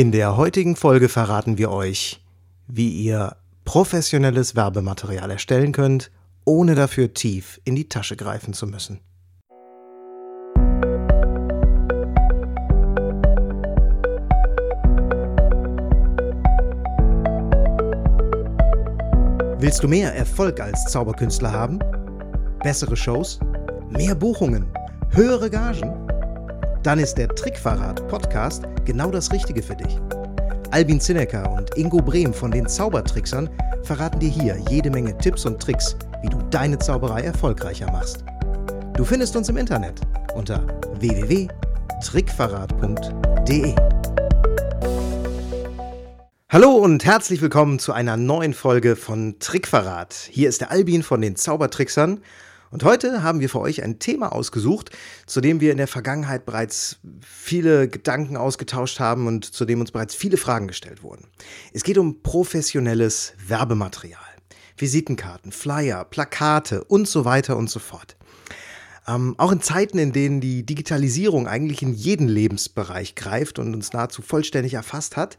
In der heutigen Folge verraten wir euch, wie ihr professionelles Werbematerial erstellen könnt, ohne dafür tief in die Tasche greifen zu müssen. Willst du mehr Erfolg als Zauberkünstler haben? Bessere Shows? Mehr Buchungen? Höhere Gagen? Dann ist der Trickverrat Podcast genau das Richtige für dich. Albin Zinecker und Ingo Brehm von den Zaubertricksern verraten dir hier jede Menge Tipps und Tricks, wie du deine Zauberei erfolgreicher machst. Du findest uns im Internet unter www.trickverrat.de. Hallo und herzlich willkommen zu einer neuen Folge von Trickverrat. Hier ist der Albin von den Zaubertricksern und heute haben wir für euch ein Thema ausgesucht, zu dem wir in der Vergangenheit bereits viele Gedanken ausgetauscht haben und zu dem uns bereits viele Fragen gestellt wurden. Es geht um professionelles Werbematerial. Visitenkarten, Flyer, Plakate und so weiter und so fort. Ähm, auch in Zeiten, in denen die Digitalisierung eigentlich in jeden Lebensbereich greift und uns nahezu vollständig erfasst hat,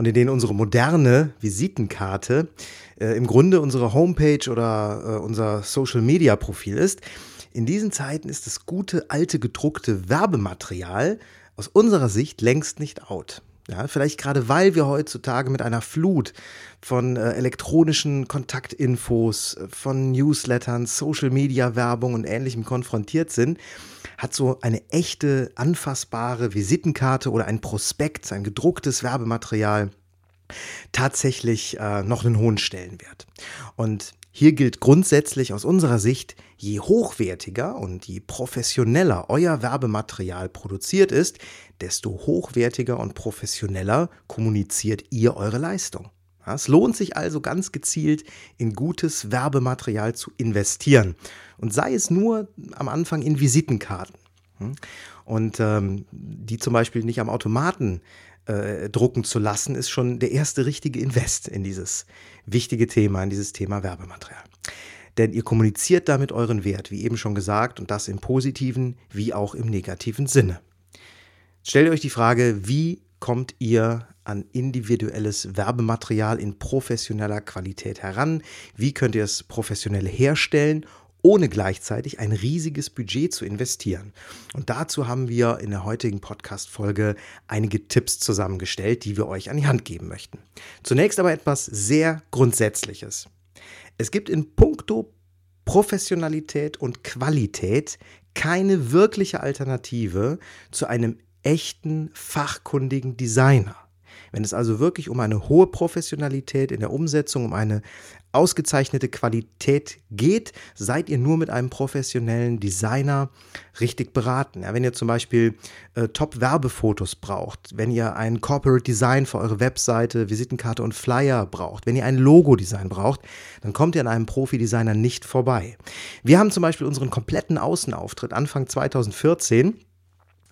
und in denen unsere moderne Visitenkarte äh, im Grunde unsere Homepage oder äh, unser Social-Media-Profil ist. In diesen Zeiten ist das gute, alte, gedruckte Werbematerial aus unserer Sicht längst nicht out. Ja, vielleicht gerade weil wir heutzutage mit einer Flut von äh, elektronischen Kontaktinfos, äh, von Newslettern, Social-Media-Werbung und ähnlichem konfrontiert sind, hat so eine echte, anfassbare Visitenkarte oder ein Prospekt, ein gedrucktes Werbematerial tatsächlich äh, noch einen hohen Stellenwert. Und hier gilt grundsätzlich aus unserer Sicht, je hochwertiger und je professioneller euer Werbematerial produziert ist, desto hochwertiger und professioneller kommuniziert ihr eure Leistung. Es lohnt sich also ganz gezielt in gutes Werbematerial zu investieren. Und sei es nur am Anfang in Visitenkarten. Hm? Und ähm, die zum Beispiel nicht am Automaten äh, drucken zu lassen, ist schon der erste richtige Invest in dieses wichtige Thema, in dieses Thema Werbematerial. Denn ihr kommuniziert damit euren Wert, wie eben schon gesagt, und das im positiven wie auch im negativen Sinne. Stellt euch die Frage, wie kommt ihr an individuelles Werbematerial in professioneller Qualität heran? Wie könnt ihr es professionell herstellen ohne gleichzeitig ein riesiges Budget zu investieren. Und dazu haben wir in der heutigen Podcast-Folge einige Tipps zusammengestellt, die wir euch an die Hand geben möchten. Zunächst aber etwas sehr Grundsätzliches. Es gibt in puncto Professionalität und Qualität keine wirkliche Alternative zu einem echten fachkundigen Designer. Wenn es also wirklich um eine hohe Professionalität in der Umsetzung, um eine ausgezeichnete Qualität geht, seid ihr nur mit einem professionellen Designer richtig beraten. Ja, wenn ihr zum Beispiel äh, Top-Werbefotos braucht, wenn ihr ein Corporate Design für eure Webseite, Visitenkarte und Flyer braucht, wenn ihr ein Logo-Design braucht, dann kommt ihr an einem Profi-Designer nicht vorbei. Wir haben zum Beispiel unseren kompletten Außenauftritt Anfang 2014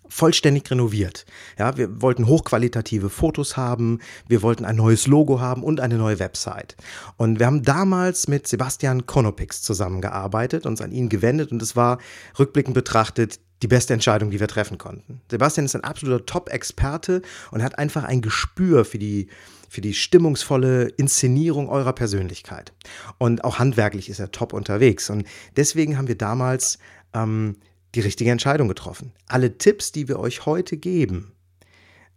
vollständig renoviert. Ja, wir wollten hochqualitative Fotos haben, wir wollten ein neues Logo haben und eine neue Website. Und wir haben damals mit Sebastian Konopix zusammengearbeitet, uns an ihn gewendet und es war rückblickend betrachtet die beste Entscheidung, die wir treffen konnten. Sebastian ist ein absoluter Top-Experte und hat einfach ein Gespür für die für die stimmungsvolle Inszenierung eurer Persönlichkeit. Und auch handwerklich ist er top unterwegs. Und deswegen haben wir damals ähm, die richtige Entscheidung getroffen. Alle Tipps, die wir euch heute geben,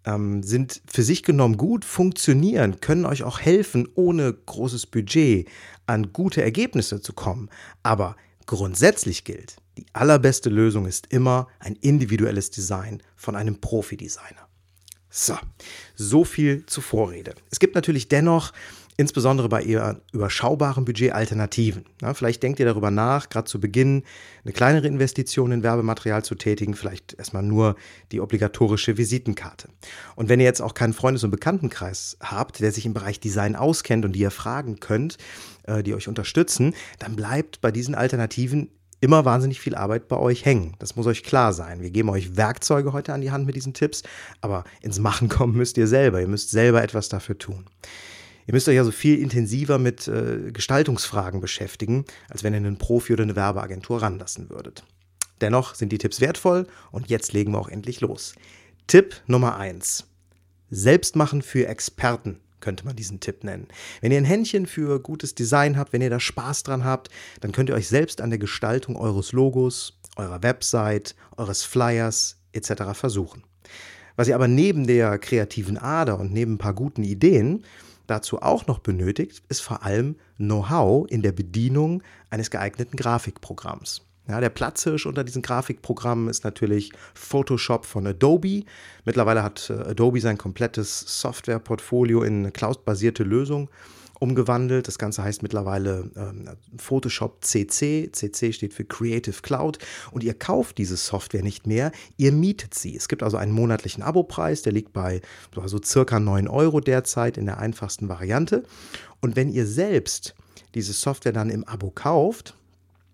ähm, sind für sich genommen gut, funktionieren, können euch auch helfen, ohne großes Budget an gute Ergebnisse zu kommen. Aber grundsätzlich gilt, die allerbeste Lösung ist immer ein individuelles Design von einem Profi-Designer. So, so viel zur Vorrede. Es gibt natürlich dennoch insbesondere bei eher überschaubarem Budget Alternativen. Ja, vielleicht denkt ihr darüber nach, gerade zu Beginn eine kleinere Investition in Werbematerial zu tätigen, vielleicht erstmal nur die obligatorische Visitenkarte. Und wenn ihr jetzt auch keinen Freundes- und Bekanntenkreis habt, der sich im Bereich Design auskennt und die ihr fragen könnt, äh, die euch unterstützen, dann bleibt bei diesen Alternativen immer wahnsinnig viel Arbeit bei euch hängen. Das muss euch klar sein. Wir geben euch Werkzeuge heute an die Hand mit diesen Tipps, aber ins Machen kommen müsst ihr selber. Ihr müsst selber etwas dafür tun. Ihr müsst euch also viel intensiver mit äh, Gestaltungsfragen beschäftigen, als wenn ihr einen Profi oder eine Werbeagentur ranlassen würdet. Dennoch sind die Tipps wertvoll und jetzt legen wir auch endlich los. Tipp Nummer 1. Selbstmachen für Experten könnte man diesen Tipp nennen. Wenn ihr ein Händchen für gutes Design habt, wenn ihr da Spaß dran habt, dann könnt ihr euch selbst an der Gestaltung eures Logos, eurer Website, eures Flyers etc. versuchen. Was ihr aber neben der kreativen Ader und neben ein paar guten Ideen dazu auch noch benötigt, ist vor allem Know-how in der Bedienung eines geeigneten Grafikprogramms. Ja, der Platzhirsch unter diesen Grafikprogrammen ist natürlich Photoshop von Adobe. Mittlerweile hat äh, Adobe sein komplettes Softwareportfolio in cloud-basierte Lösung umgewandelt. Das Ganze heißt mittlerweile ähm, Photoshop CC. CC steht für Creative Cloud. Und ihr kauft diese Software nicht mehr, ihr mietet sie. Es gibt also einen monatlichen Abopreis, der liegt bei so also circa 9 Euro derzeit in der einfachsten Variante. Und wenn ihr selbst diese Software dann im Abo kauft,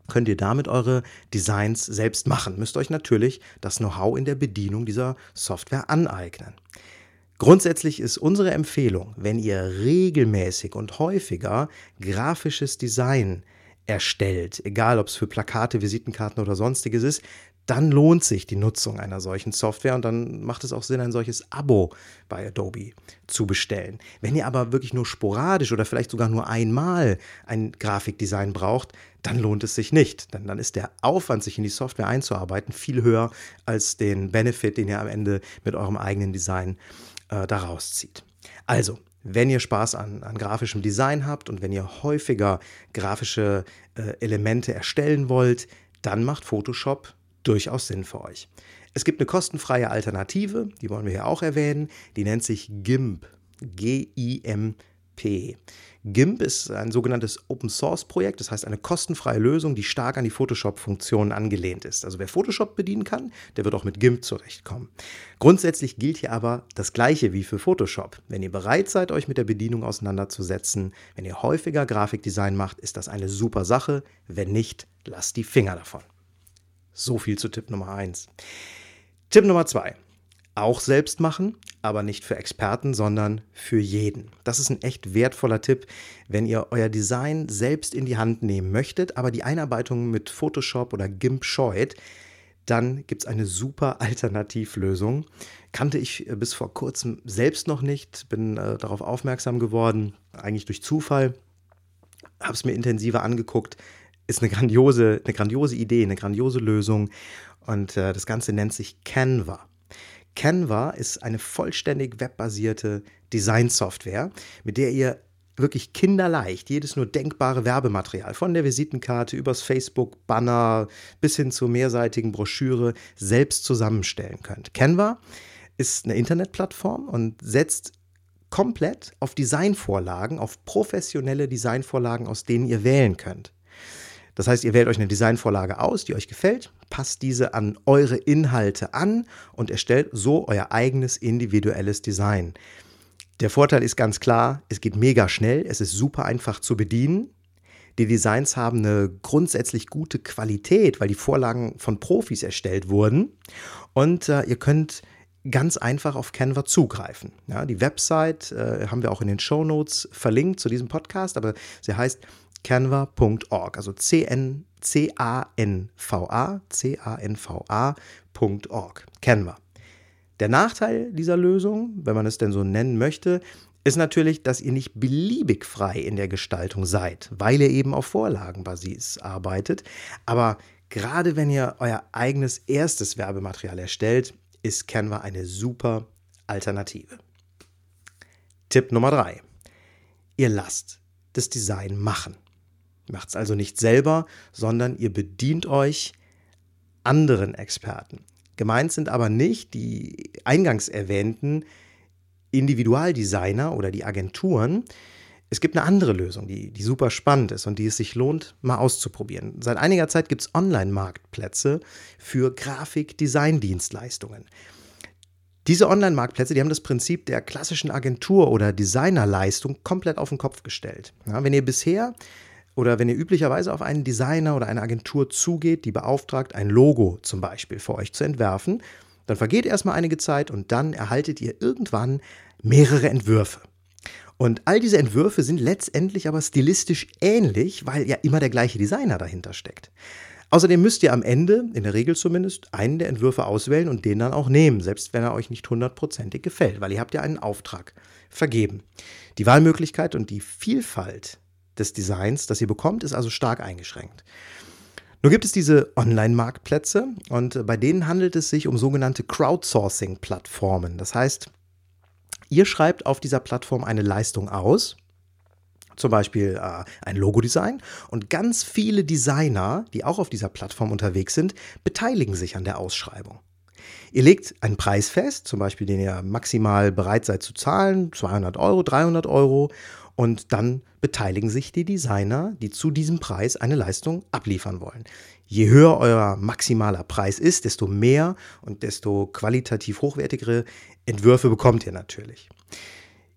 könnt ihr damit eure Designs selbst machen. Müsst euch natürlich das Know-how in der Bedienung dieser Software aneignen. Grundsätzlich ist unsere Empfehlung, wenn ihr regelmäßig und häufiger grafisches Design erstellt, egal ob es für Plakate, Visitenkarten oder sonstiges ist, dann lohnt sich die Nutzung einer solchen Software und dann macht es auch Sinn, ein solches Abo bei Adobe zu bestellen. Wenn ihr aber wirklich nur sporadisch oder vielleicht sogar nur einmal ein Grafikdesign braucht, dann lohnt es sich nicht. Denn dann ist der Aufwand, sich in die Software einzuarbeiten, viel höher als den Benefit, den ihr am Ende mit eurem eigenen Design äh, daraus zieht. Also, wenn ihr Spaß an, an, grafischem Design habt und wenn ihr häufiger grafische äh, Elemente erstellen wollt, dann macht Photoshop durchaus Sinn für euch. Es gibt eine kostenfreie Alternative, die wollen wir hier auch erwähnen, die nennt sich GIMP. G-I-M-P. GIMP ist ein sogenanntes Open Source Projekt, das heißt eine kostenfreie Lösung, die stark an die Photoshop-Funktionen angelehnt ist. Also wer Photoshop bedienen kann, der wird auch mit GIMP zurechtkommen. Grundsätzlich gilt hier aber das Gleiche wie für Photoshop. Wenn ihr bereit seid, euch mit der Bedienung auseinanderzusetzen, wenn ihr häufiger Grafikdesign macht, ist das eine super Sache. Wenn nicht, lasst die Finger davon. So viel zu Tipp Nummer 1. Tipp Nummer 2 auch selbst machen, aber nicht für Experten, sondern für jeden. Das ist ein echt wertvoller Tipp, wenn ihr euer Design selbst in die Hand nehmen möchtet, aber die Einarbeitung mit Photoshop oder GIMP scheut, dann gibt es eine super Alternativlösung. Kannte ich äh, bis vor kurzem selbst noch nicht, bin äh, darauf aufmerksam geworden, eigentlich durch Zufall, habe es mir intensiver angeguckt. Ist eine grandiose, eine grandiose Idee, eine grandiose Lösung und äh, das Ganze nennt sich Canva. Canva ist eine vollständig webbasierte Designsoftware, mit der ihr wirklich kinderleicht jedes nur denkbare Werbematerial von der Visitenkarte übers Facebook Banner bis hin zur mehrseitigen Broschüre selbst zusammenstellen könnt. Canva ist eine Internetplattform und setzt komplett auf Designvorlagen, auf professionelle Designvorlagen, aus denen ihr wählen könnt. Das heißt, ihr wählt euch eine Designvorlage aus, die euch gefällt, passt diese an eure Inhalte an und erstellt so euer eigenes individuelles Design. Der Vorteil ist ganz klar, es geht mega schnell, es ist super einfach zu bedienen. Die Designs haben eine grundsätzlich gute Qualität, weil die Vorlagen von Profis erstellt wurden. Und äh, ihr könnt ganz einfach auf Canva zugreifen. Ja, die Website äh, haben wir auch in den Show Notes verlinkt zu diesem Podcast, aber sie heißt canva.org, also C-N, C-A-N-V-A, C-A-N-V-A.org, Canva. Der Nachteil dieser Lösung, wenn man es denn so nennen möchte, ist natürlich, dass ihr nicht beliebig frei in der Gestaltung seid, weil ihr eben auf Vorlagenbasis arbeitet. Aber gerade wenn ihr euer eigenes erstes Werbematerial erstellt, ist Canva eine super Alternative. Tipp Nummer drei: Ihr lasst das Design machen. Macht es also nicht selber, sondern ihr bedient euch anderen Experten. Gemeint sind aber nicht die eingangs erwähnten Individualdesigner oder die Agenturen. Es gibt eine andere Lösung, die, die super spannend ist und die es sich lohnt, mal auszuprobieren. Seit einiger Zeit gibt es Online-Marktplätze für Grafik-Design-Dienstleistungen. Diese Online-Marktplätze, die haben das Prinzip der klassischen Agentur- oder Designerleistung komplett auf den Kopf gestellt. Ja, wenn ihr bisher oder wenn ihr üblicherweise auf einen Designer oder eine Agentur zugeht, die beauftragt, ein Logo zum Beispiel für euch zu entwerfen, dann vergeht erstmal einige Zeit und dann erhaltet ihr irgendwann mehrere Entwürfe. Und all diese Entwürfe sind letztendlich aber stilistisch ähnlich, weil ja immer der gleiche Designer dahinter steckt. Außerdem müsst ihr am Ende, in der Regel zumindest, einen der Entwürfe auswählen und den dann auch nehmen, selbst wenn er euch nicht hundertprozentig gefällt, weil ihr habt ja einen Auftrag vergeben. Die Wahlmöglichkeit und die Vielfalt des Designs, das ihr bekommt, ist also stark eingeschränkt. Nun gibt es diese Online-Marktplätze und bei denen handelt es sich um sogenannte Crowdsourcing-Plattformen. Das heißt, ihr schreibt auf dieser Plattform eine Leistung aus, zum Beispiel äh, ein Logodesign, und ganz viele Designer, die auch auf dieser Plattform unterwegs sind, beteiligen sich an der Ausschreibung. Ihr legt einen Preis fest, zum Beispiel den ihr maximal bereit seid zu zahlen, 200 Euro, 300 Euro, und dann beteiligen sich die Designer, die zu diesem Preis eine Leistung abliefern wollen. Je höher euer maximaler Preis ist, desto mehr und desto qualitativ hochwertigere Entwürfe bekommt ihr natürlich.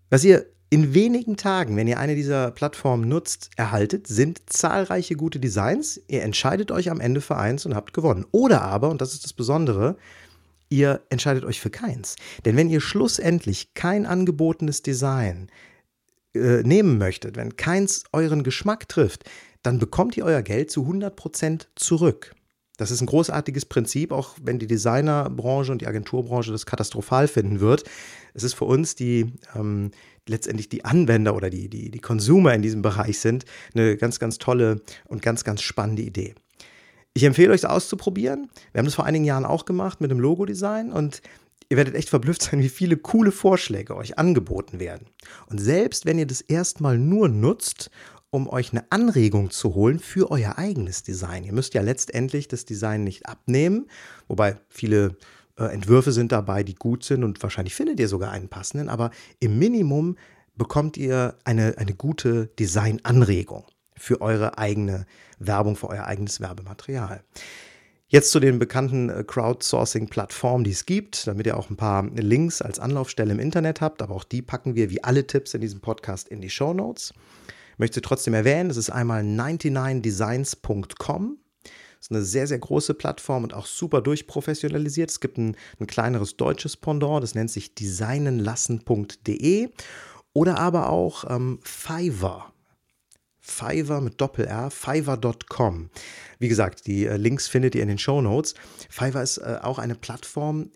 Was ihr in wenigen Tagen, wenn ihr eine dieser Plattformen nutzt, erhaltet, sind zahlreiche gute Designs. Ihr entscheidet euch am Ende für eins und habt gewonnen. Oder aber, und das ist das Besondere, ihr entscheidet euch für keins. Denn wenn ihr schlussendlich kein angebotenes Design äh, nehmen möchtet, wenn keins euren Geschmack trifft, dann bekommt ihr euer Geld zu 100% zurück. Das ist ein großartiges Prinzip, auch wenn die Designerbranche und die Agenturbranche das katastrophal finden wird. Es ist für uns, die ähm, letztendlich die Anwender oder die, die, die Consumer in diesem Bereich sind, eine ganz, ganz tolle und ganz, ganz spannende Idee. Ich empfehle euch, es auszuprobieren. Wir haben das vor einigen Jahren auch gemacht mit dem Logo-Design und ihr werdet echt verblüfft sein, wie viele coole Vorschläge euch angeboten werden. Und selbst wenn ihr das erstmal nur nutzt, um euch eine Anregung zu holen für euer eigenes Design. Ihr müsst ja letztendlich das Design nicht abnehmen, wobei viele äh, Entwürfe sind dabei, die gut sind und wahrscheinlich findet ihr sogar einen passenden, aber im Minimum bekommt ihr eine, eine gute Designanregung für eure eigene Werbung, für euer eigenes Werbematerial. Jetzt zu den bekannten äh, Crowdsourcing-Plattformen, die es gibt, damit ihr auch ein paar Links als Anlaufstelle im Internet habt, aber auch die packen wir wie alle Tipps in diesem Podcast in die Show Notes. Ich möchte trotzdem erwähnen, das ist einmal 99designs.com. Das ist eine sehr, sehr große Plattform und auch super durchprofessionalisiert. Es gibt ein, ein kleineres deutsches Pendant, das nennt sich designenlassen.de oder aber auch ähm, Fiverr. Fiverr mit Doppel-R, fiverr.com. Wie gesagt, die äh, Links findet ihr in den Show Notes. Fiverr ist äh, auch eine Plattform,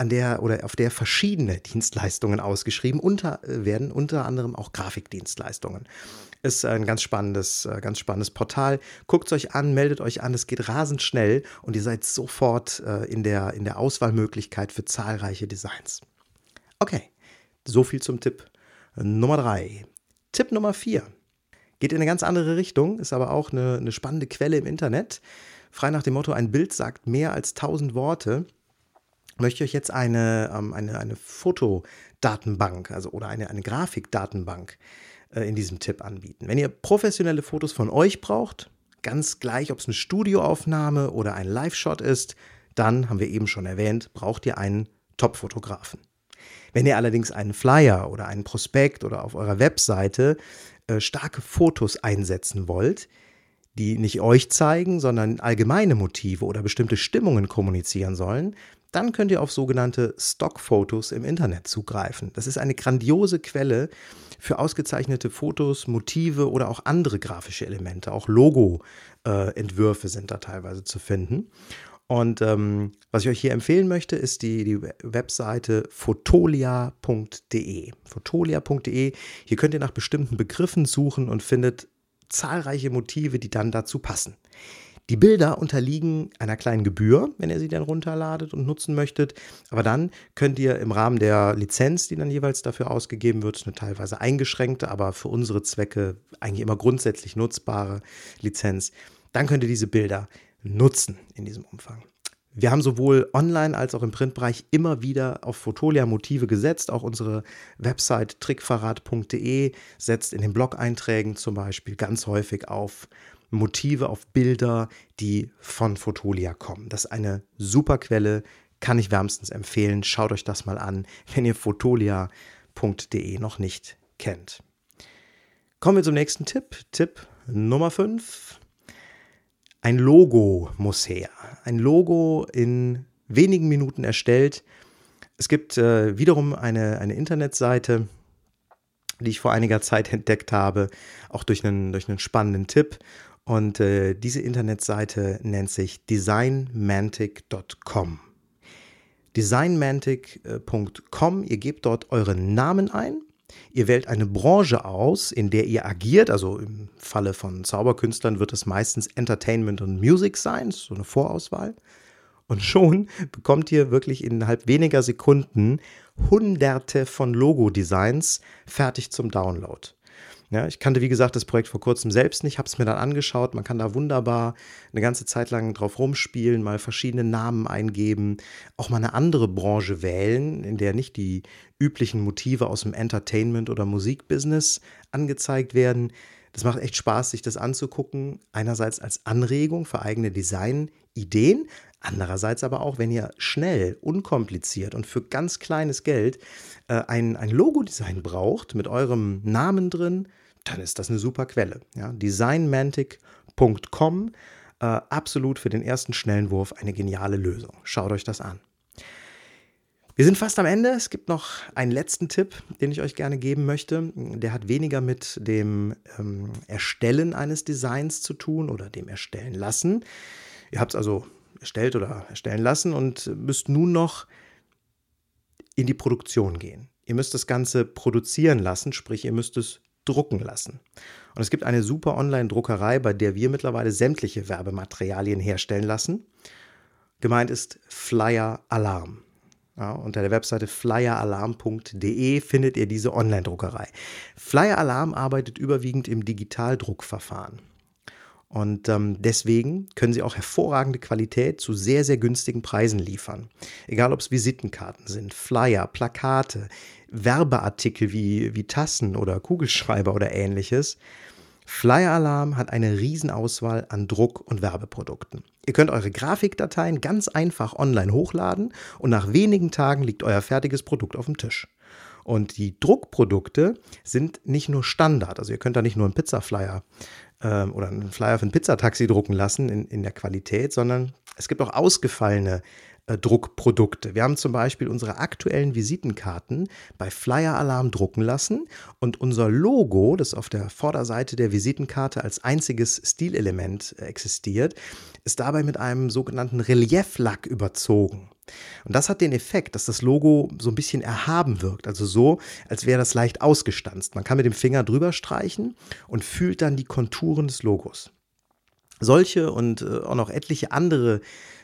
an der oder auf der verschiedene Dienstleistungen ausgeschrieben unter, äh, werden, unter anderem auch Grafikdienstleistungen. Ist ein ganz spannendes, ganz spannendes Portal. Guckt es euch an, meldet euch an, es geht rasend schnell und ihr seid sofort in, der, in der Auswahlmöglichkeit für zahlreiche Designs. Okay, so viel zum Tipp Nummer drei. Tipp Nummer vier. Geht in eine ganz andere Richtung, ist aber auch eine, eine spannende Quelle im Internet. Frei nach dem Motto, ein Bild sagt mehr als tausend Worte möchte ich euch jetzt eine, ähm, eine, eine Fotodatenbank also, oder eine, eine Grafikdatenbank äh, in diesem Tipp anbieten. Wenn ihr professionelle Fotos von euch braucht, ganz gleich, ob es eine Studioaufnahme oder ein Live-Shot ist, dann, haben wir eben schon erwähnt, braucht ihr einen Top-Fotografen. Wenn ihr allerdings einen Flyer oder einen Prospekt oder auf eurer Webseite äh, starke Fotos einsetzen wollt, die nicht euch zeigen, sondern allgemeine Motive oder bestimmte Stimmungen kommunizieren sollen, dann könnt ihr auf sogenannte Stockfotos im Internet zugreifen. Das ist eine grandiose Quelle für ausgezeichnete Fotos, Motive oder auch andere grafische Elemente. Auch Logo-Entwürfe äh, sind da teilweise zu finden. Und ähm, was ich euch hier empfehlen möchte, ist die, die Webseite fotolia.de. Fotolia.de. Hier könnt ihr nach bestimmten Begriffen suchen und findet zahlreiche Motive, die dann dazu passen. Die Bilder unterliegen einer kleinen Gebühr, wenn ihr sie dann runterladet und nutzen möchtet. Aber dann könnt ihr im Rahmen der Lizenz, die dann jeweils dafür ausgegeben wird, eine teilweise eingeschränkte, aber für unsere Zwecke eigentlich immer grundsätzlich nutzbare Lizenz, dann könnt ihr diese Bilder nutzen in diesem Umfang. Wir haben sowohl online als auch im Printbereich immer wieder auf Fotolia-Motive gesetzt. Auch unsere Website trickverrat.de setzt in den Blog-Einträgen zum Beispiel ganz häufig auf Motive, auf Bilder, die von Fotolia kommen. Das ist eine super Quelle, kann ich wärmstens empfehlen. Schaut euch das mal an, wenn ihr fotolia.de noch nicht kennt. Kommen wir zum nächsten Tipp. Tipp Nummer 5. Ein Logo muss her. Ein Logo in wenigen Minuten erstellt. Es gibt äh, wiederum eine, eine Internetseite, die ich vor einiger Zeit entdeckt habe, auch durch einen, durch einen spannenden Tipp. Und äh, diese Internetseite nennt sich designmantic.com. Designmantic.com, ihr gebt dort euren Namen ein Ihr wählt eine Branche aus, in der ihr agiert. Also im Falle von Zauberkünstlern wird es meistens Entertainment und Music sein, so eine Vorauswahl. Und schon bekommt ihr wirklich innerhalb weniger Sekunden hunderte von Logo-Designs fertig zum Download. Ja, ich kannte, wie gesagt, das Projekt vor kurzem selbst nicht, habe es mir dann angeschaut. Man kann da wunderbar eine ganze Zeit lang drauf rumspielen, mal verschiedene Namen eingeben, auch mal eine andere Branche wählen, in der nicht die üblichen Motive aus dem Entertainment- oder Musikbusiness angezeigt werden. Das macht echt Spaß, sich das anzugucken. Einerseits als Anregung für eigene Designideen, andererseits aber auch, wenn ihr schnell, unkompliziert und für ganz kleines Geld äh, ein, ein Logo-Design braucht mit eurem Namen drin, dann ist das eine super Quelle. Ja? Designmantic.com, äh, absolut für den ersten schnellen Wurf eine geniale Lösung. Schaut euch das an. Wir sind fast am Ende. Es gibt noch einen letzten Tipp, den ich euch gerne geben möchte. Der hat weniger mit dem ähm, Erstellen eines Designs zu tun oder dem Erstellen lassen. Ihr habt es also erstellt oder erstellen lassen und müsst nun noch in die Produktion gehen. Ihr müsst das Ganze produzieren lassen, sprich ihr müsst es drucken lassen. Und es gibt eine super Online-Druckerei, bei der wir mittlerweile sämtliche Werbematerialien herstellen lassen. Gemeint ist Flyer Alarm. Ja, unter der Webseite flyeralarm.de findet ihr diese Online-Druckerei. Flyer Alarm arbeitet überwiegend im Digitaldruckverfahren. Und ähm, deswegen können sie auch hervorragende Qualität zu sehr, sehr günstigen Preisen liefern. Egal ob es Visitenkarten sind, Flyer, Plakate, Werbeartikel wie, wie Tassen oder Kugelschreiber oder ähnliches. Flyer Alarm hat eine Riesenauswahl an Druck- und Werbeprodukten. Ihr könnt eure Grafikdateien ganz einfach online hochladen und nach wenigen Tagen liegt euer fertiges Produkt auf dem Tisch. Und die Druckprodukte sind nicht nur Standard, also ihr könnt da nicht nur einen Pizzaflyer ähm, oder einen Flyer für ein Pizzataxi drucken lassen in, in der Qualität, sondern es gibt auch ausgefallene äh, Druckprodukte. Wir haben zum Beispiel unsere aktuellen Visitenkarten bei Flyer Alarm drucken lassen und unser Logo, das auf der Vorderseite der Visitenkarte als einziges Stilelement existiert, ist dabei mit einem sogenannten Relieflack überzogen. Und das hat den Effekt, dass das Logo so ein bisschen erhaben wirkt, also so, als wäre das leicht ausgestanzt. Man kann mit dem Finger drüber streichen und fühlt dann die Konturen des Logos. Solche und äh, auch noch etliche andere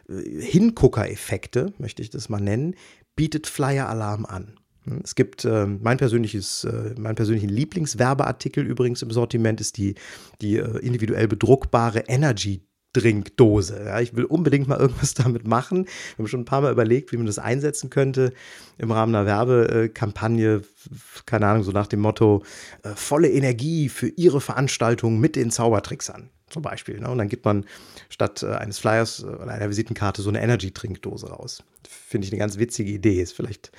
äh, Hingucker-Effekte, möchte ich das mal nennen, bietet Flyer Alarm an. Hm, es gibt äh, mein persönliches, äh, mein persönlichen Lieblingswerbeartikel übrigens im Sortiment ist die, die äh, individuell bedruckbare Energy Trinkdose. Ja, ich will unbedingt mal irgendwas damit machen. Wir haben schon ein paar Mal überlegt, wie man das einsetzen könnte im Rahmen einer Werbekampagne. Keine Ahnung, so nach dem Motto: äh, volle Energie für Ihre Veranstaltung mit den Zaubertricksern zum Beispiel. Ne? Und dann gibt man statt äh, eines Flyers oder einer Visitenkarte so eine Energy-Trinkdose raus. Finde ich eine ganz witzige Idee. Ist vielleicht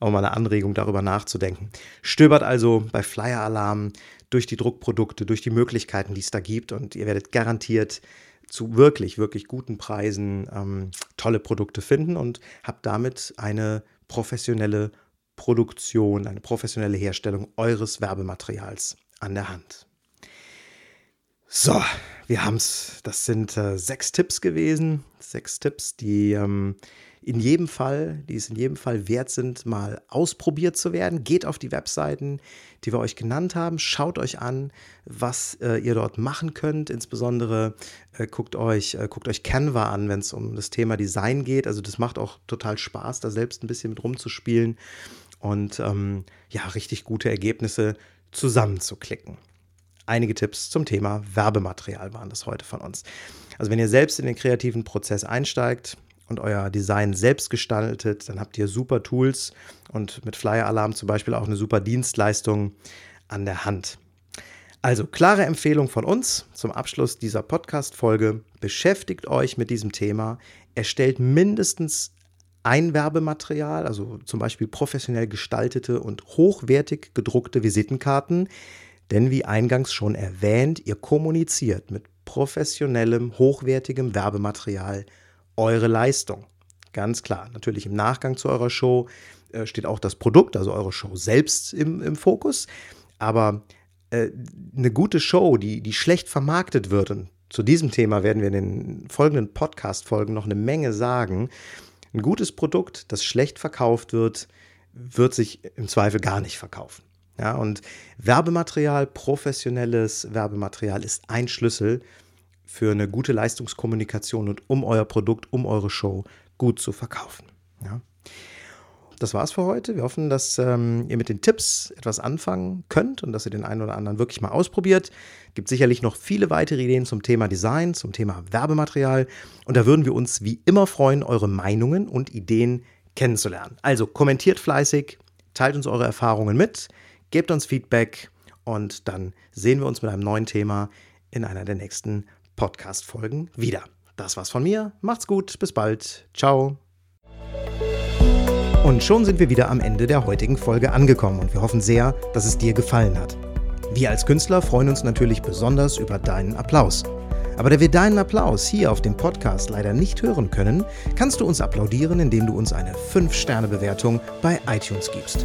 auch mal eine Anregung, darüber nachzudenken. Stöbert also bei Flyer Alarm durch die Druckprodukte, durch die Möglichkeiten, die es da gibt und ihr werdet garantiert zu wirklich, wirklich guten Preisen ähm, tolle Produkte finden und habt damit eine professionelle Produktion, eine professionelle Herstellung eures Werbematerials an der Hand. So, wir haben es. Das sind äh, sechs Tipps gewesen. Sechs Tipps, die ähm, in jedem Fall, die es in jedem Fall wert sind, mal ausprobiert zu werden. Geht auf die Webseiten, die wir euch genannt haben. Schaut euch an, was äh, ihr dort machen könnt. Insbesondere äh, guckt, euch, äh, guckt euch Canva an, wenn es um das Thema Design geht. Also das macht auch total Spaß, da selbst ein bisschen mit rumzuspielen und ähm, ja, richtig gute Ergebnisse zusammenzuklicken. Einige Tipps zum Thema Werbematerial waren das heute von uns. Also wenn ihr selbst in den kreativen Prozess einsteigt, und euer Design selbst gestaltet, dann habt ihr super Tools und mit Flyer Alarm zum Beispiel auch eine super Dienstleistung an der Hand. Also klare Empfehlung von uns zum Abschluss dieser Podcast-Folge. Beschäftigt euch mit diesem Thema. Erstellt mindestens ein Werbematerial, also zum Beispiel professionell gestaltete und hochwertig gedruckte Visitenkarten. Denn wie eingangs schon erwähnt, ihr kommuniziert mit professionellem, hochwertigem Werbematerial eure Leistung. Ganz klar. Natürlich im Nachgang zu eurer Show äh, steht auch das Produkt, also eure Show selbst im, im Fokus. Aber äh, eine gute Show, die, die schlecht vermarktet wird und zu diesem Thema werden wir in den folgenden Podcast-Folgen noch eine Menge sagen. Ein gutes Produkt, das schlecht verkauft wird, wird sich im Zweifel gar nicht verkaufen. Ja, und Werbematerial, professionelles Werbematerial ist ein Schlüssel für eine gute Leistungskommunikation und um euer Produkt, um eure Show gut zu verkaufen. Ja. Das war's für heute. Wir hoffen, dass ähm, ihr mit den Tipps etwas anfangen könnt und dass ihr den einen oder anderen wirklich mal ausprobiert. Es Gibt sicherlich noch viele weitere Ideen zum Thema Design, zum Thema Werbematerial. Und da würden wir uns wie immer freuen, eure Meinungen und Ideen kennenzulernen. Also kommentiert fleißig, teilt uns eure Erfahrungen mit, gebt uns Feedback und dann sehen wir uns mit einem neuen Thema in einer der nächsten Podcast-Folgen wieder. Das war's von mir. Macht's gut. Bis bald. Ciao. Und schon sind wir wieder am Ende der heutigen Folge angekommen und wir hoffen sehr, dass es dir gefallen hat. Wir als Künstler freuen uns natürlich besonders über deinen Applaus. Aber da wir deinen Applaus hier auf dem Podcast leider nicht hören können, kannst du uns applaudieren, indem du uns eine 5-Sterne-Bewertung bei iTunes gibst.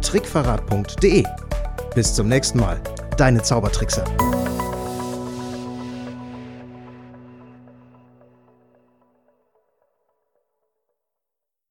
www.trickverrat.de. Bis zum nächsten Mal, deine Zaubertrickser.